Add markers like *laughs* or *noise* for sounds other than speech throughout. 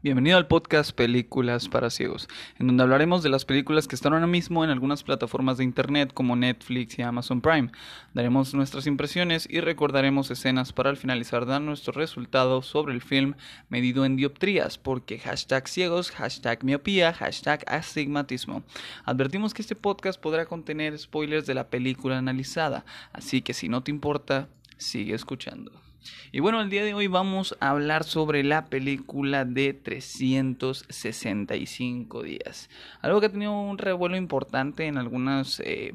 Bienvenido al podcast Películas para Ciegos, en donde hablaremos de las películas que están ahora mismo en algunas plataformas de internet como Netflix y Amazon Prime. Daremos nuestras impresiones y recordaremos escenas para al finalizar dar nuestro resultado sobre el film medido en dioptrías, porque hashtag ciegos, hashtag miopía, hashtag astigmatismo. Advertimos que este podcast podrá contener spoilers de la película analizada, así que si no te importa, sigue escuchando. Y bueno, el día de hoy vamos a hablar sobre la película de 365 días. Algo que ha tenido un revuelo importante en algunas... Eh,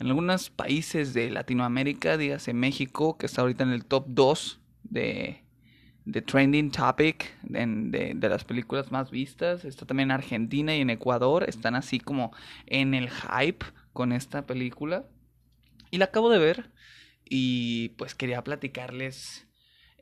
en algunos países de Latinoamérica, dígase México, que está ahorita en el top 2 de, de trending topic de, de, las películas más vistas. Está también en Argentina y en Ecuador. Están así como en el hype con esta película. Y la acabo de ver. Y pues quería platicarles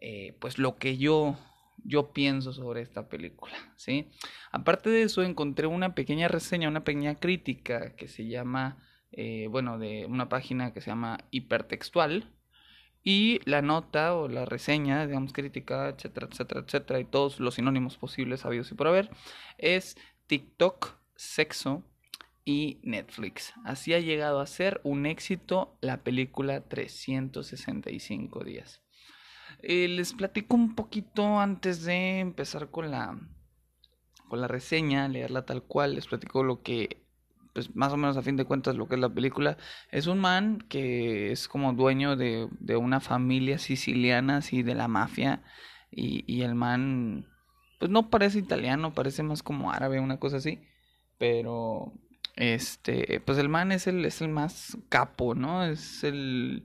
eh, pues lo que yo, yo pienso sobre esta película, ¿sí? Aparte de eso, encontré una pequeña reseña, una pequeña crítica que se llama, eh, bueno, de una página que se llama Hipertextual, y la nota o la reseña, digamos, crítica, etcétera, etcétera, etcétera, y todos los sinónimos posibles habidos y por haber, es TikTok, sexo y Netflix. Así ha llegado a ser un éxito la película 365 días. Eh, les platico un poquito antes de empezar con la, con la reseña, leerla tal cual. Les platico lo que, pues más o menos a fin de cuentas, lo que es la película. Es un man que es como dueño de, de una familia siciliana, así de la mafia. Y, y el man, pues no parece italiano, parece más como árabe, una cosa así. Pero, este, pues el man es el, es el más capo, ¿no? Es el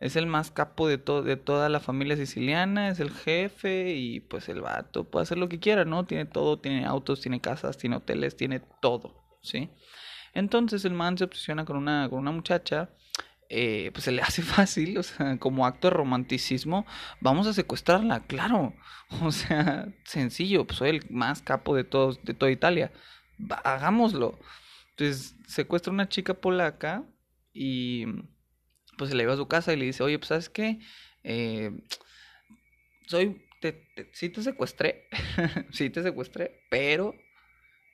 es el más capo de, de toda la familia siciliana, es el jefe y pues el vato puede hacer lo que quiera, ¿no? Tiene todo, tiene autos, tiene casas, tiene hoteles, tiene todo, ¿sí? Entonces el man se obsesiona con una, con una muchacha, eh, pues se le *laughs* hace fácil, o sea, como acto de romanticismo, vamos a secuestrarla, claro, *laughs* o sea, sencillo, pues soy el más capo de todos, de toda Italia, hagámoslo. Entonces secuestra una chica polaca y pues se le lleva a su casa y le dice, oye, pues sabes qué, eh, soy, te, sí te secuestré, *laughs* sí te secuestré, pero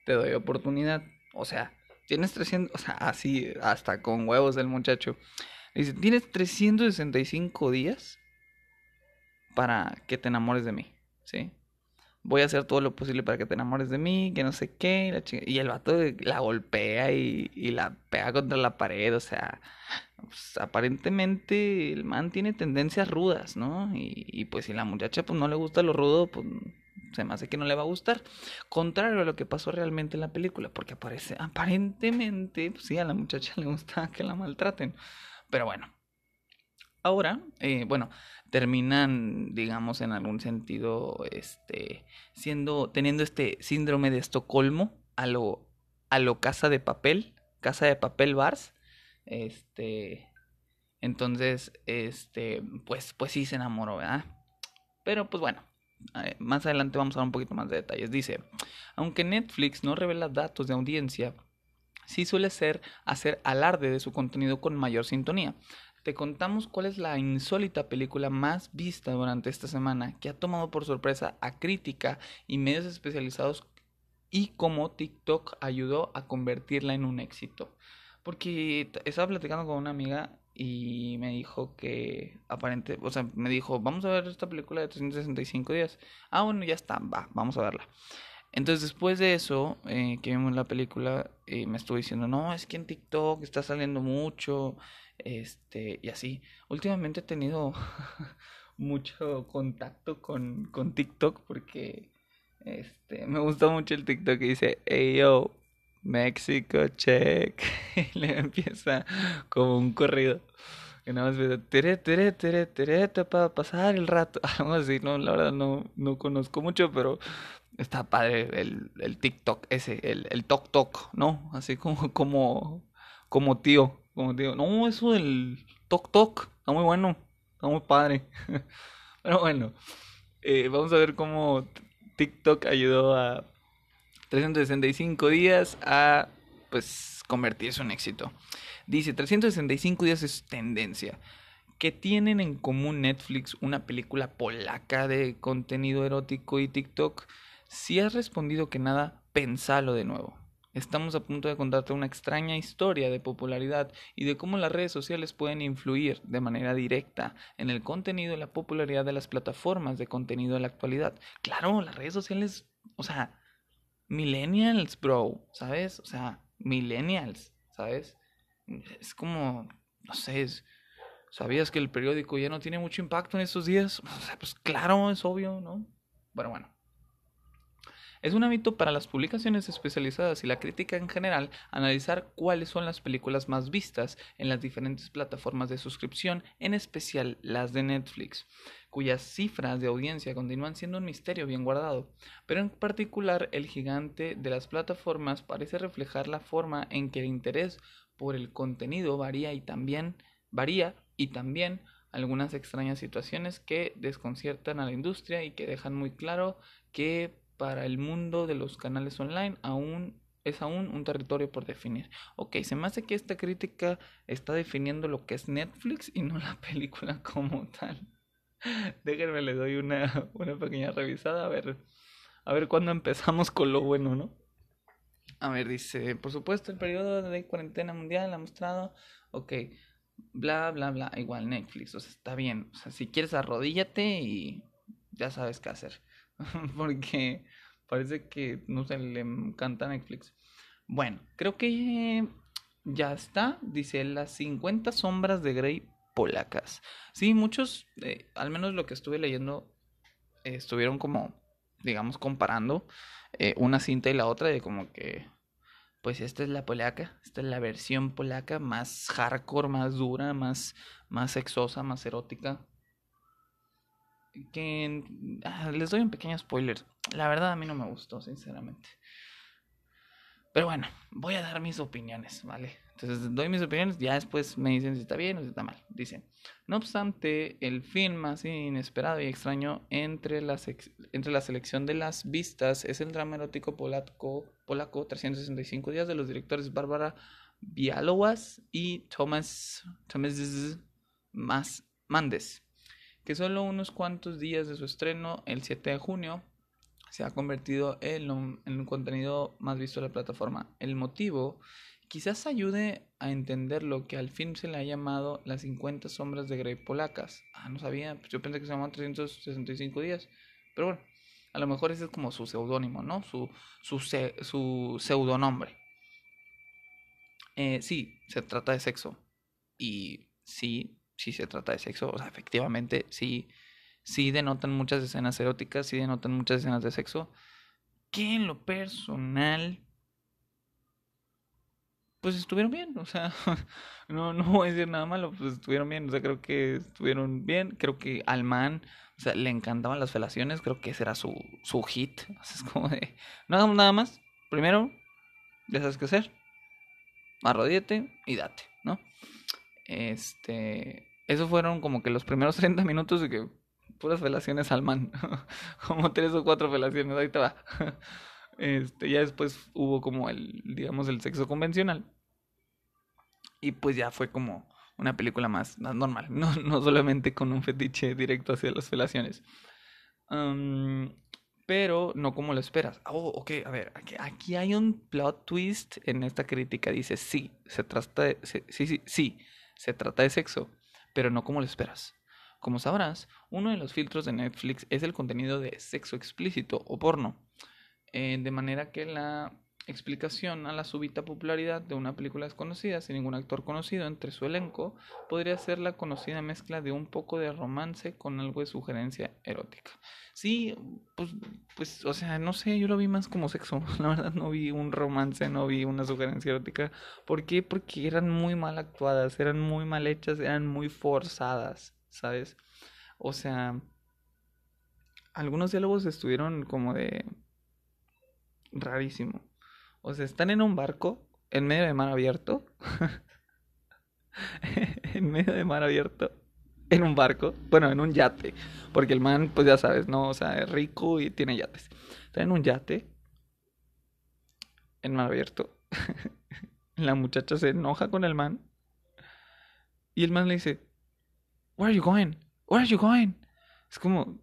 te doy oportunidad, o sea, tienes 300, o sea, así, hasta con huevos del muchacho, le dice, tienes 365 días para que te enamores de mí, ¿sí? Voy a hacer todo lo posible para que te enamores de mí, que no sé qué, y el vato la golpea y, la pega contra la pared, o sea, pues, aparentemente el man tiene tendencias rudas, ¿no? Y, pues si la muchacha pues no le gusta lo rudo, pues se me hace que no le va a gustar. Contrario a lo que pasó realmente en la película, porque aparece, aparentemente, pues sí, a la muchacha le gusta *laughs* que la maltraten, pero bueno. Ahora, eh, bueno, terminan, digamos, en algún sentido, este, siendo, teniendo este síndrome de Estocolmo a lo, a lo casa de papel, casa de papel bars, este, entonces, este, pues, pues sí se enamoró, ¿verdad? Pero pues bueno, eh, más adelante vamos a dar un poquito más de detalles. Dice, aunque Netflix no revela datos de audiencia, sí suele ser hacer alarde de su contenido con mayor sintonía te contamos cuál es la insólita película más vista durante esta semana que ha tomado por sorpresa a crítica y medios especializados y cómo TikTok ayudó a convertirla en un éxito. Porque estaba platicando con una amiga y me dijo que aparente, o sea, me dijo, vamos a ver esta película de 365 días. Ah, bueno, ya está, va, vamos a verla. Entonces después de eso, eh, que vimos la película, eh, me estuvo diciendo, no, es que en TikTok está saliendo mucho, este, y así. Últimamente he tenido *laughs* mucho contacto con, con TikTok porque este, me gusta mucho el TikTok que dice, hey yo, México, check. *laughs* y le empieza como un corrido. Que nada más empieza, tere, tere, tere, tere, para pasar el rato. *laughs* Algo así, no, la verdad no, no conozco mucho, pero está padre el, el TikTok ese, el, el Tok Tok, ¿no? Así como, como, como tío. Como digo, no, eso del Tok Tok está muy bueno, está muy padre. *laughs* Pero bueno, eh, vamos a ver cómo TikTok ayudó a 365 días a pues convertirse en éxito. Dice, 365 días es tendencia. ¿Qué tienen en común Netflix, una película polaca de contenido erótico y TikTok? Si has respondido que nada, pensalo de nuevo. Estamos a punto de contarte una extraña historia de popularidad y de cómo las redes sociales pueden influir de manera directa en el contenido y la popularidad de las plataformas de contenido en la actualidad. Claro, las redes sociales, o sea, millennials, bro, ¿sabes? O sea, millennials, ¿sabes? Es como, no sé, ¿sabías que el periódico ya no tiene mucho impacto en estos días? O sea, pues claro, es obvio, ¿no? Bueno, bueno. Es un hábito para las publicaciones especializadas y la crítica en general analizar cuáles son las películas más vistas en las diferentes plataformas de suscripción, en especial las de Netflix, cuyas cifras de audiencia continúan siendo un misterio bien guardado, pero en particular el gigante de las plataformas parece reflejar la forma en que el interés por el contenido varía y también varía y también algunas extrañas situaciones que desconciertan a la industria y que dejan muy claro que para el mundo de los canales online aún es aún un territorio por definir. Ok, se me hace que esta crítica está definiendo lo que es Netflix y no *laughs* la película como tal. Déjenme, le doy una, una pequeña revisada a ver, a ver cuándo empezamos con lo bueno, ¿no? A ver, dice, por supuesto, el periodo de cuarentena mundial ha mostrado, ok, bla, bla, bla, igual Netflix, o sea, está bien, o sea, si quieres arrodíllate y ya sabes qué hacer. *laughs* porque parece que no se le encanta Netflix. Bueno, creo que ya está. Dice las 50 sombras de Grey polacas. Sí, muchos, eh, al menos lo que estuve leyendo, estuvieron como, digamos, comparando eh, una cinta y la otra de como que, pues esta es la polaca, esta es la versión polaca más hardcore, más dura, más, más sexosa, más erótica que ah, les doy un pequeño spoiler. La verdad a mí no me gustó, sinceramente. Pero bueno, voy a dar mis opiniones, ¿vale? Entonces doy mis opiniones, ya después me dicen si está bien o si está mal. Dicen, no obstante, el film más inesperado y extraño entre la, entre la selección de las vistas es el drama erótico polaco, polaco 365 días de los directores Bárbara Bialowas y Thomas, Thomas Mandes que solo unos cuantos días de su estreno, el 7 de junio, se ha convertido en un, en un contenido más visto de la plataforma. El motivo quizás ayude a entender lo que al fin se le ha llamado las 50 sombras de Grey polacas. Ah, no sabía, pues yo pensé que se llamaban 365 días. Pero bueno, a lo mejor ese es como su seudónimo, ¿no? Su, su, su pseudonombre. Eh, sí, se trata de sexo. Y sí, si se trata de sexo. O sea, efectivamente, sí, sí denotan muchas escenas eróticas, sí denotan muchas escenas de sexo. Que en lo personal, pues estuvieron bien. O sea, *laughs* no, no voy a decir nada malo, pues estuvieron bien. O sea, creo que estuvieron bien. Creo que al man, o sea, le encantaban las felaciones. Creo que ese era su, su hit. *laughs* O sea, es como de, no hagamos nada más. Primero, ya sabes qué hacer. Arrodíete y date, ¿no? Este, eso fueron como que los primeros *laughs* 30 minutos de que puras felaciones al man. *laughs* como tres o cuatro felaciones, ahí te va. *laughs* este, ya después hubo como el, digamos, el sexo convencional. Y pues ya fue como una película más, normal, no, no solamente con un fetiche directo hacia las felaciones. pero no como lo esperas. Oh, ok, a ver, aquí, aquí, hay un plot twist en esta crítica. Dice, sí, se trata de, sí, sí, sí, se trata de sexo pero no como lo esperas. Como sabrás, uno de los filtros de Netflix es el contenido de sexo explícito o porno, eh, de manera que la explicación a la súbita popularidad de una película desconocida sin ningún actor conocido entre su elenco podría ser la conocida mezcla de un poco de romance con algo de sugerencia erótica. Sí, pues, pues, o sea, no sé, yo lo vi más como sexo. *laughs* La verdad, no vi un romance, no vi una sugerencia erótica. ¿Por qué? Porque eran muy mal actuadas, eran muy mal hechas, eran muy forzadas, ¿sabes? O sea, algunos diálogos estuvieron como de rarísimo. O sea, están en un barco en medio de mar abierto. *laughs* en medio de mar abierto en un barco, bueno, en un yate, porque el man, pues ya sabes, ¿no? O sea, es rico y tiene yates. Está en un yate, en mar abierto. *laughs* La muchacha se enoja con el man. Y el man le dice, Where are you going? Where are you going? Es como,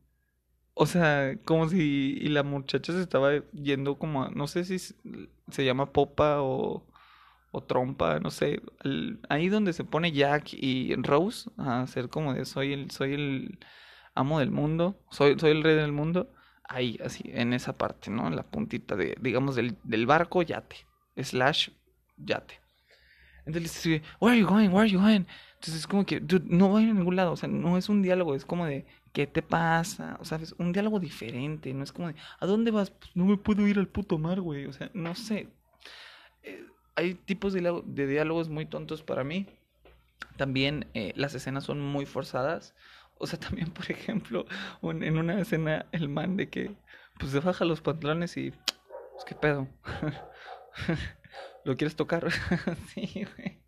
O sea, como si y la muchacha se estaba yendo como, a- no sé si se llama popa o, o trompa, no sé, ahí donde se pone Jack y Rose a hacer como de soy el, soy el amo del mundo, soy, soy el rey del mundo, ahí, así, en esa parte, ¿no? En la puntita de, digamos, del, del barco yate, slash yate. Entonces dice, where are you going? Where are you going? Entonces es como que, no voy a ningún lado, o sea, no es un diálogo, es como de, ¿qué te pasa? O sea, es un diálogo diferente, no es como de, ¿a dónde vas? Pues no me puedo ir al puto mar, güey, o sea, no sé. Eh, hay tipos de, de diálogos muy tontos para mí. También eh, las escenas son muy forzadas. O sea, *laughs* también, por ejemplo, en una escena el man de que, pues se baja los pantalones y, pues, ¿qué pedo? *laughs* ¿Lo quieres tocar? *laughs* sí, güey.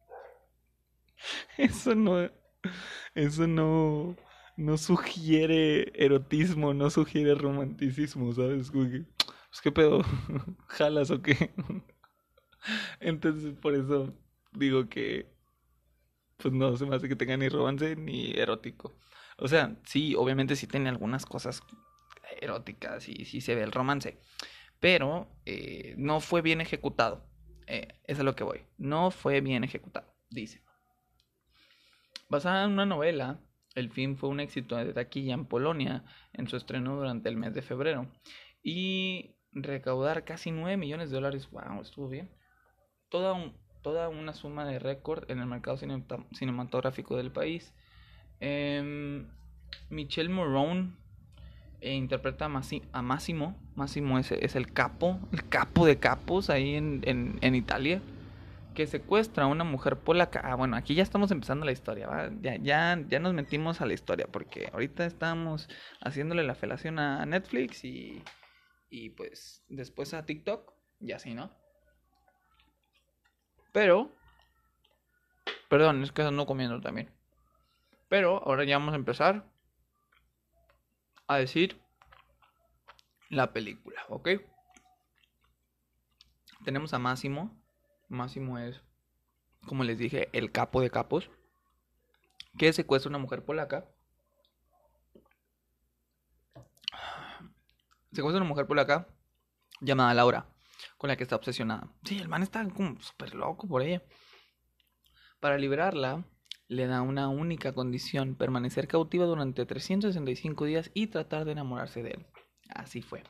*laughs* Eso no, eso no, no sugiere erotismo, no sugiere romanticismo, ¿sabes? Que, pues, ¿qué pedo? *laughs* ¿Jalas o qué? *laughs* Entonces, por eso digo que, pues no se me hace que tenga ni romance ni erótico. O sea, sí, obviamente sí tiene algunas cosas eróticas y sí se ve el romance, pero eh, no fue bien ejecutado. Eh, eso es a lo que voy. No fue bien ejecutado, dice. Basada en una novela, el film fue un éxito de taquilla en Polonia en su estreno durante el mes de febrero y recaudar casi 9 millones de dólares. Wow, estuvo bien. Toda, un- toda una suma de récord en el mercado cinematográfico del país. Em, Michelle Morone eh, interpreta a, a Massimo. Massimo es, el capo, el capo de capos ahí en Italia. Que secuestra a una mujer polaca. Ah, bueno, aquí ya estamos empezando la historia, ¿va? Ya, ya, ya nos metimos a la historia. Porque ahorita estamos haciéndole la felación a Netflix y, y pues después a TikTok. Y así, ¿no? Pero. Perdón, es que ando comiendo también. Pero ahora ya vamos a empezar a decir la película, ¿ok? Tenemos a Máximo. Máximo es, como les dije, el capo de capos. Que secuestra a una mujer polaca. Secuestra a una mujer polaca llamada Laura, con la que está obsesionada. Sí, el man está como súper loco por ella. Para liberarla, le da una única condición, permanecer cautiva durante 365 días y tratar de enamorarse de él. Así fue.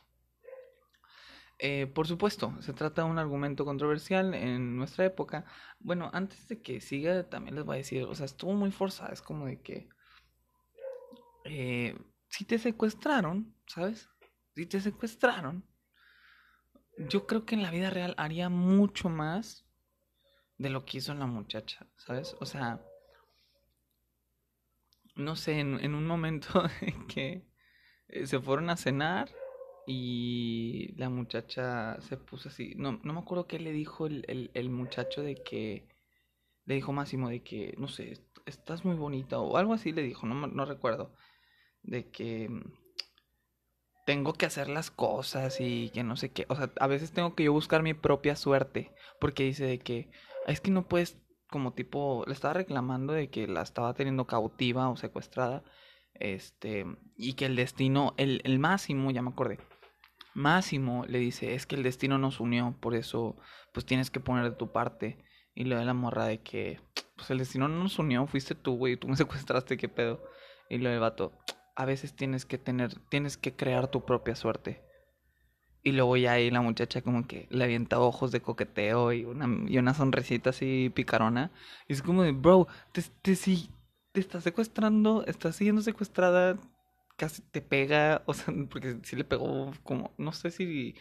Eh, por supuesto, se trata de un argumento controversial en nuestra época. Bueno, antes de que siga, también les voy a decir, o sea, estuvo muy forzada, es como de que... eh, si te secuestraron, ¿sabes? Si te secuestraron, yo creo que en la vida real haría mucho más de lo que hizo la muchacha, ¿sabes? O sea, no sé, en, en un momento *laughs* en que eh, se fueron a cenar y la muchacha se puso así. No, no me acuerdo qué le dijo el, el, el muchacho de que. Le dijo Máximo de que, no sé, est- estás muy bonita o algo así le dijo, no, no recuerdo. De que mm, tengo que hacer las cosas y que no sé qué. O sea, a veces tengo que yo buscar mi propia suerte. Porque dice de que es que no puedes, como tipo, le estaba reclamando de que la estaba teniendo cautiva o secuestrada. Este, y que el destino, el, el Máximo, ya me acordé. Máximo le dice, es que el destino nos unió, por eso pues tienes que poner de tu parte. Y lo de la morra de que, pues el destino no nos unió, fuiste tú, güey, tú me *laughs* secuestraste, qué pedo. Y lo del vato, a veces tienes que tener, tienes que crear tu propia suerte. Y luego ya ahí la muchacha como que le avienta ojos de coqueteo y una, y sonrisita así picarona. Y es como de, bro, te, te, sí, te estás secuestrando, estás siendo secuestrada, casi te pega, o sea, *laughs* porque sí le pegó como, no sé si,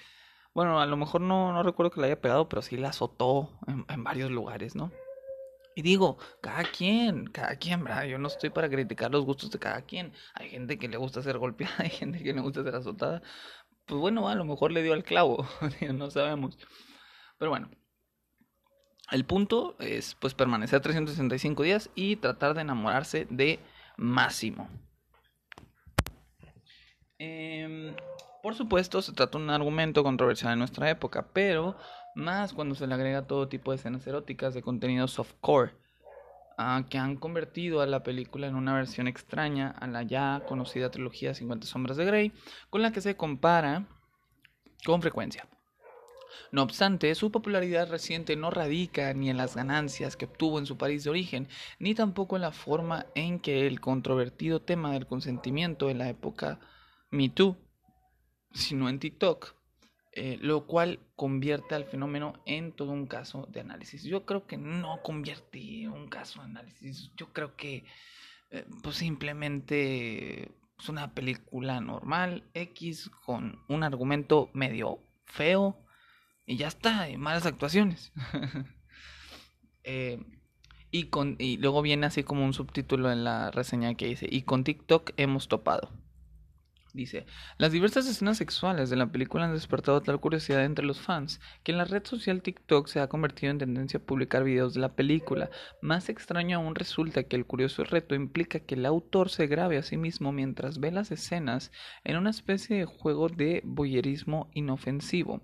bueno, a lo mejor no, no recuerdo que le haya pegado, pero sí la azotó en, varios lugares, ¿no? Y digo, cada quien, cada quien, ¿verdad? Yo no estoy para criticar los gustos de cada quien. Hay gente que le gusta ser golpeada, *laughs* hay gente que le gusta ser azotada. Pues bueno, a lo mejor le dio al clavo, *laughs* no sabemos. Pero bueno, el punto es pues permanecer 365 días y tratar de enamorarse de Máximo. Em, por supuesto, se trata de un argumento controversial en nuestra época, pero más cuando se le agrega todo tipo de escenas eróticas de contenido softcore. ah, que han convertido a la película en una versión extraña a la ya conocida trilogía 50 sombras de Grey, con la que se compara con frecuencia. No obstante, su popularidad reciente no radica ni en las ganancias que obtuvo en su país de origen, ni tampoco en la forma en que el controvertido tema del consentimiento en la época Me Too, sino en TikTok, eh, lo cual convierte al fenómeno en todo un caso de análisis. Yo creo que no convierte un caso de análisis, yo creo que eh, pues simplemente es una película normal, X, con un argumento medio feo, y ya está, malas actuaciones. *laughs* Eh, y, con, y luego viene así como un subtítulo en la reseña que dice, y con TikTok hemos topado. Dice, las diversas escenas sexuales de la película han despertado tal curiosidad entre los fans que en la red social TikTok se ha convertido en tendencia a publicar videos de la película. Más extraño aún resulta que el curioso reto implica que el autor se grabe a sí mismo mientras ve las escenas en una especie de juego de boyerismo inofensivo.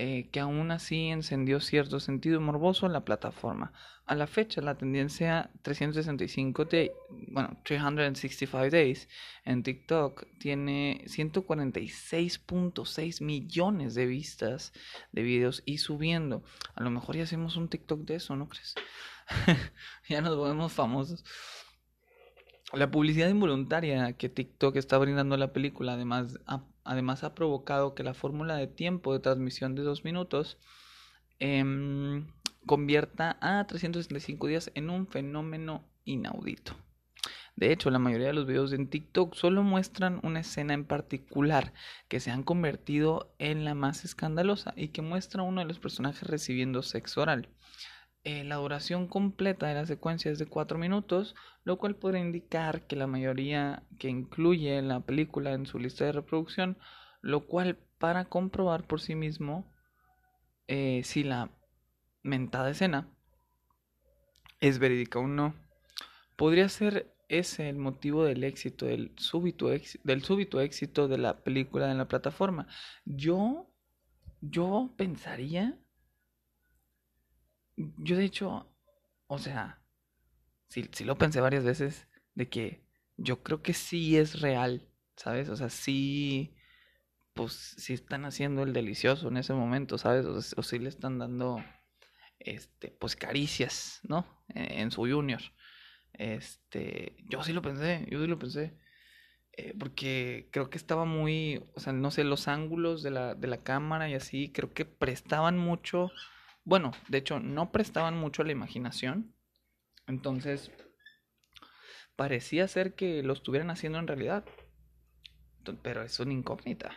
Eh, que aún así encendió cierto sentido morboso en la plataforma. A la fecha, la tendencia 365 de, bueno, 365 days en TikTok tiene 146.6 millones de vistas de videos y subiendo. A lo mejor ya hacemos un TikTok de eso, ¿no crees? *laughs* ya nos volvemos famosos. La publicidad involuntaria que TikTok está brindando a la película además además ha provocado que la fórmula de tiempo de transmisión de dos minutos em, convierta a 365 días en un fenómeno inaudito. De hecho, la mayoría de los videos en TikTok solo muestran una escena en particular que se han convertido en la más escandalosa y que muestra a uno de los personajes recibiendo sexo oral. Eh, la duración completa de la secuencia es de 4 minutos, lo cual podría indicar que la mayoría que incluye la película en su lista de reproducción, lo cual para comprobar por sí mismo eh, si la mentada escena es verídica o no. Podría ser ese el motivo del éxito, del súbito, del súbito éxito de la película en la plataforma. Yo, yo pensaría yo de hecho, o sea, sí, sí lo pensé varias veces de que yo creo que sí es real, ¿sabes? O sea, sí, pues sí están haciendo el delicioso en ese momento, ¿sabes? O, o sí le están dando, este, pues caricias, ¿no? E, en, su junior. Este, yo sí lo pensé, yo sí lo pensé. Eh, porque creo que estaba muy, o sea, no sé, los ángulos de la, de la cámara y así, creo que prestaban mucho bueno, de hecho, no prestaban mucho a la imaginación. Entonces, parecía ser que lo estuvieran haciendo en realidad. Pero es una incógnita.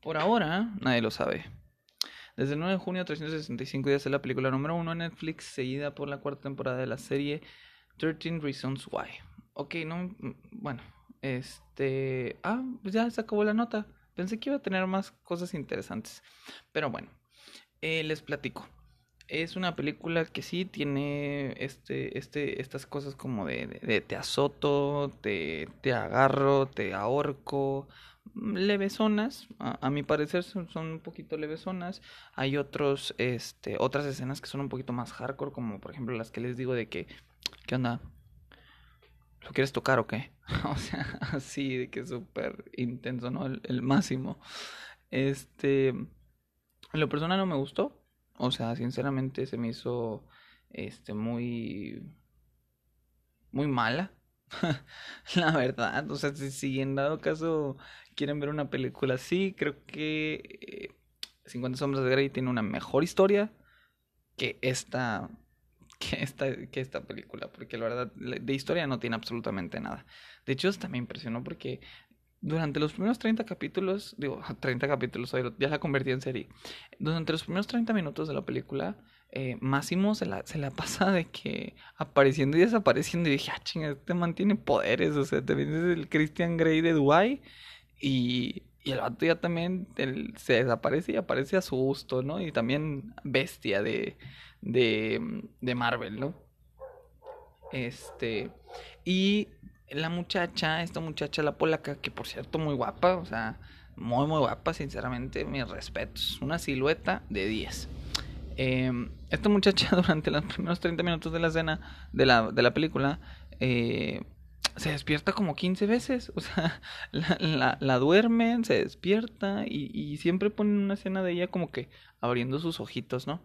Por ahora, nadie lo sabe. Desde el 9 de junio, 365 días es la película número uno en Netflix, seguida por la cuarta temporada de la serie 13 Reasons Why. Ok, no. Bueno, este. Ah, pues ya se acabó la nota. Pensé que iba a tener más cosas interesantes. Pero bueno, eh, les platico. Es una película que sí tiene este, este, estas cosas como de, de, te azoto, te, te, agarro, te ahorco. Mm, levesonas, a, a mi parecer son, son, un poquito levesonas. Hay otros, este, otras escenas que son un poquito más hardcore, como por ejemplo las que les digo de que, ¿qué onda? ¿Lo quieres tocar o qué? *laughs* o sea, así de que súper intenso, ¿no? El, máximo. Este. Lo personal no me gustó. O sea, sinceramente se me hizo. Este, muy. Muy mala. *laughs* la verdad. O sea, si, en dado caso quieren ver una película así, creo que. 50 eh, Sombras de Grey tiene una mejor historia que esta *laughs* que esta, que esta película, porque la verdad, de historia no tiene absolutamente nada. De hecho, hasta me impresionó porque durante los primeros 30 capítulos, digo, *laughs* 30 capítulos, ya la convertí en serie. Durante los primeros 30 minutos de la película, eh, Máximo se la, se la pasa de que apareciendo y desapareciendo. Y dije, ah, chinga, este man tiene poderes. O sea, también es el Christian Grey de Dubai. Y, y el vato ya también se desaparece y aparece a su gusto, ¿no? Y también bestia de, de, de Marvel, ¿no? Este. Y la muchacha, esta muchacha, la polaca, que por cierto, muy guapa, o sea, muy, muy guapa, sinceramente, mis respetos. Una silueta de 10. Em, esta muchacha *laughs* durante los primeros 30 minutos de la escena, de la, de la película, eh, se despierta como 15 veces. O sea, *laughs* la, duermen, se despierta y, siempre ponen una escena de ella como que abriendo sus ojitos, ¿no?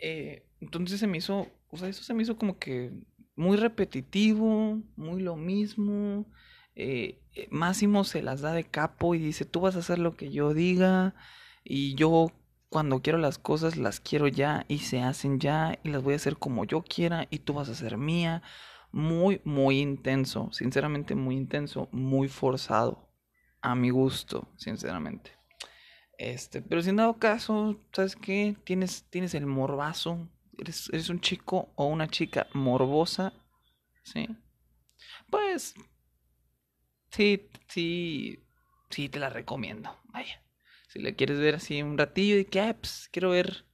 Eh, entonces se me hizo, o sea, eso se me hizo como que muy repetitivo, muy lo mismo. Eh, Máximo se las da de capo y dice, tú vas a hacer lo que yo diga y yo cuando quiero las cosas las quiero ya y se hacen ya y las voy a hacer como yo quiera y tú vas a ser mía. Muy, muy intenso, sinceramente muy intenso, muy forzado, a mi gusto, sinceramente. Este, pero si en dado caso, ¿sabes qué? Tienes, tienes el morbazo, eres, eres un chico o una chica morbosa, ¿sí? Pues, sí, sí, sí, te la recomiendo, vaya. Si le quieres ver así un ratillo y que, pues, quiero ver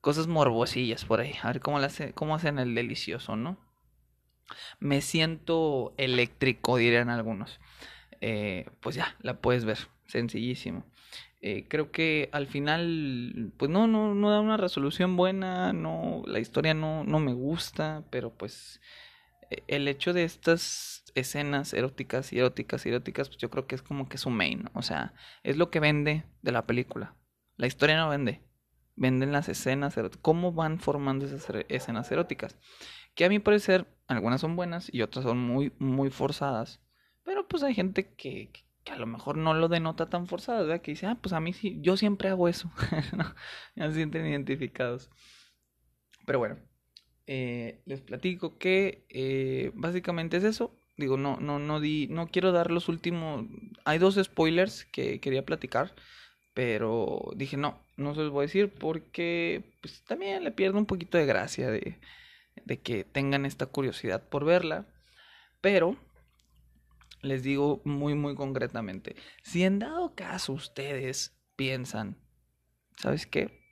cosas morbosillas por ahí. A ver cómo, hace, cómo hacen el delicioso, ¿no? Me siento eléctrico, dirían algunos. Eh, pues ya, la puedes ver. Sencillísimo. Eh, creo que al final, pues no, no, no da una resolución buena, no, la historia no, no me gusta, pero pues e, el hecho de estas escenas eróticas y eróticas y eróticas, pues yo creo que es como que su main, o sea, es lo que vende de la película. La historia no vende, venden las escenas eróticas, cómo van formando esas escenas eróticas. Que a mi parecer, algunas son buenas y otras son muy, muy forzadas. Pero pues hay gente que, que a lo mejor no lo denota tan forzado, ¿verdad? Que dice, ah, pues a mí sí, yo siempre hago eso. *laughs* ya se sienten identificados. Pero bueno, eh, les platico que eh, básicamente es eso. Digo, no, no, no di, no quiero dar los últimos. Hay dos spoilers que quería platicar, pero dije no, no se los voy a decir porque pues también le pierdo un poquito de gracia de, de que tengan esta curiosidad por verla. Pero les digo muy, muy concretamente, si en dado caso ustedes piensan, ¿sabes qué?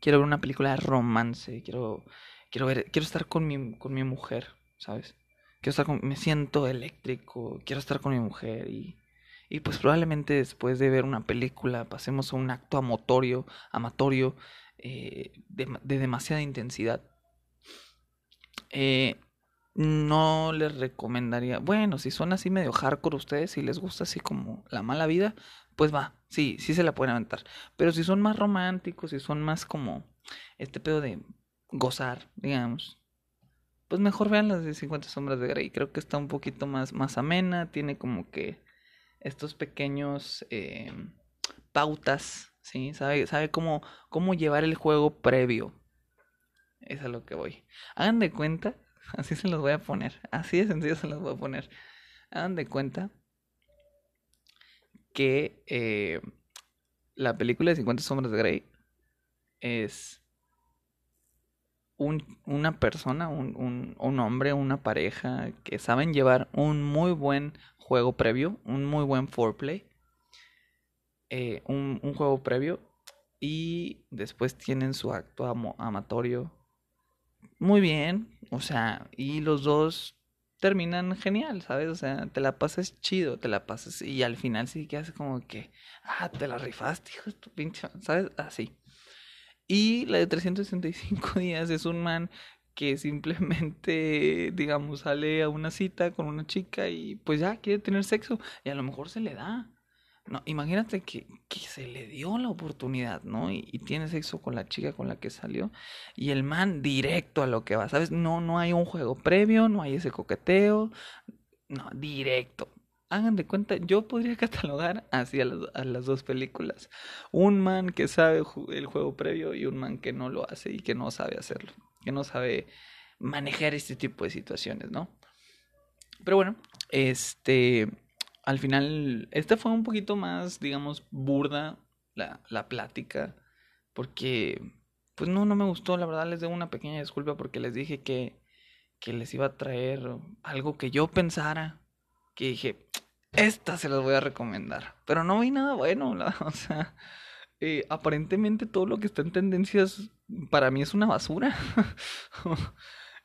Quiero ver una película de romance, quiero, quiero ver, quiero estar con mi, con mi mujer, ¿sabes? Quiero estar con, me siento eléctrico, quiero estar con mi mujer y, y pues probablemente después de ver una película pasemos a un acto amatorio, amatorio eh, de, de demasiada intensidad. Eh, no les recomendaría. Bueno, si son así medio hardcore ustedes, si les gusta así como la mala vida, pues va, sí, sí se la pueden aventar. Pero si son más románticos, si son más como este pedo de gozar, digamos, pues mejor vean las de 50 sombras de Grey. Creo que está un poquito más, más amena, tiene como que estos pequeños eh, pautas, ¿sí? Sabe, sabe cómo, cómo llevar el juego previo. Es a lo que voy. Hagan de cuenta *laughs* Así se los voy a poner. Así de sencillo se los voy a poner. Hagan de cuenta que eh, la película de 50 sombras de Grey es un, una persona, un, un, hombre, una pareja que saben llevar un muy buen juego previo, un muy buen foreplay, eh, un, juego previo y después tienen su acto amatorio muy bien, o sea, y los dos terminan genial, ¿sabes? O sea, te la pasas chido, te la pasas y al final sí que hace como que, ah, te la rifaste, hijo de tu pinche, ¿sabes? Así. Y la de 365 *laughs* días es un man que simplemente, *laughs* digamos, sale a una cita con una chica y pues ya quiere tener sexo y a lo mejor se le da. No, imagínate que, que, se le dio la oportunidad, ¿no? Y, tiene sexo con la chica con la que salió. Y el man directo a lo que va, ¿sabes? No, no hay un juego previo, no hay ese coqueteo. No, directo. Hagan de cuenta, yo podría *laughs* catalogar así a las, a las dos películas. Un man que sabe el juego previo y un man que no lo hace y que no sabe hacerlo. Que no sabe manejar este tipo de situaciones, ¿no? Pero bueno, este al final, esta fue un poquito más, digamos, burda la, la plática, porque, pues no, no me gustó, la verdad les debo una pequeña disculpa porque les dije que, que les iba a traer algo que yo pensara, que dije, esta se las voy a recomendar, pero no vi nada bueno, *laughs* o sea, eh, aparentemente todo lo que está en tendencias para mí es una basura. *laughs*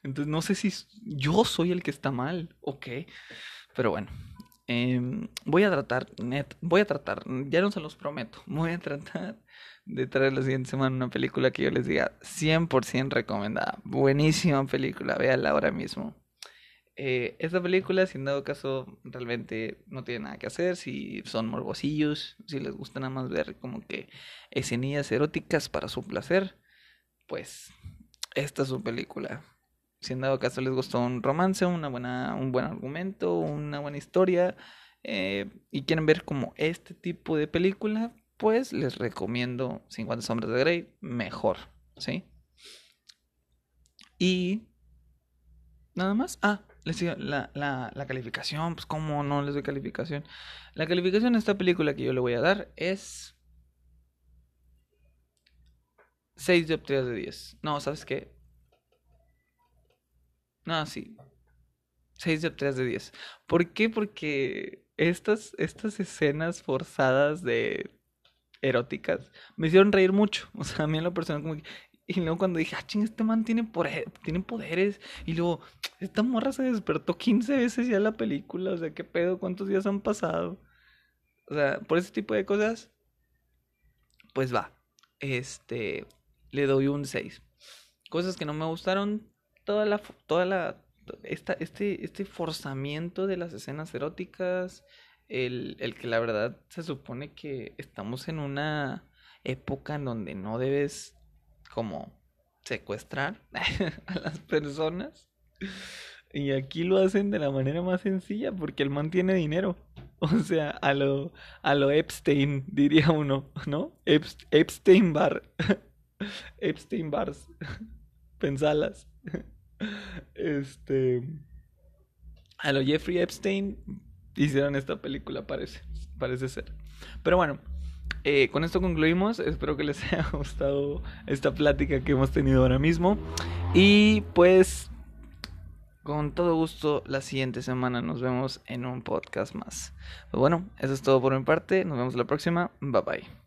Entonces no sé si yo soy el que está mal o qué. Pero bueno, Em, voy a tratar, net, voy a tratar, ya no se los prometo, *laughs* voy a tratar de traer la siguiente semana una película que yo les diga 100% recomendada. Buenísima película, véanla ahora mismo. Eh, esta película, si en dado caso, realmente no tiene nada que hacer. Si son morbosillos, si les gusta nada más ver como que escenillas eróticas para su placer, pues esta es su película. Si en dado caso les gustó un romance, una buena, un buen argumento, una buena historia, eh, y quieren ver como este tipo de película, pues les recomiendo 50 sombras de Grey, mejor, ¿sí? Y nada más. Ah, les digo, la, la, la calificación, pues cómo no les doy calificación. La calificación de esta película que yo le voy a dar es 6 de 3 de 10. No, ¿sabes qué? No, sí. 6 de 3 de 10. ¿Por qué? Porque estas, estas escenas forzadas de eróticas me hicieron reír mucho. *laughs* O sea, a mí en lo personal como que... Y luego cuando dije, ah, ching, este man tiene, tiene poderes. Y luego, esta morra se despertó 15 veces ya en la película. O sea, ¿qué pedo? ¿Cuántos días han pasado? O sea, por ese tipo de cosas, pues va. Este, le doy un 6. Cosas que no me gustaron, toda la, toda la, esta, este, este forzamiento de las escenas eróticas, el, el que la verdad se supone que estamos en una época en donde no debes como secuestrar *laughs* a las personas. Y aquí lo hacen de la manera más sencilla porque el man tiene dinero. *laughs* O sea, a lo, a lo Epstein, diría uno, ¿no? Epstein Bar. Epstein Bars. Pensalas. *laughs* Este. A lo Jeffrey Epstein hicieron esta película, parece. Parece ser. Pero bueno, eh, con esto concluimos. Espero que les *laughs* haya gustado esta plática que hemos tenido ahora mismo. Y pues, con todo gusto, la siguiente semana nos vemos en un podcast más. Pues bueno, eso es todo por mi parte. Nos vemos la próxima. Bye bye.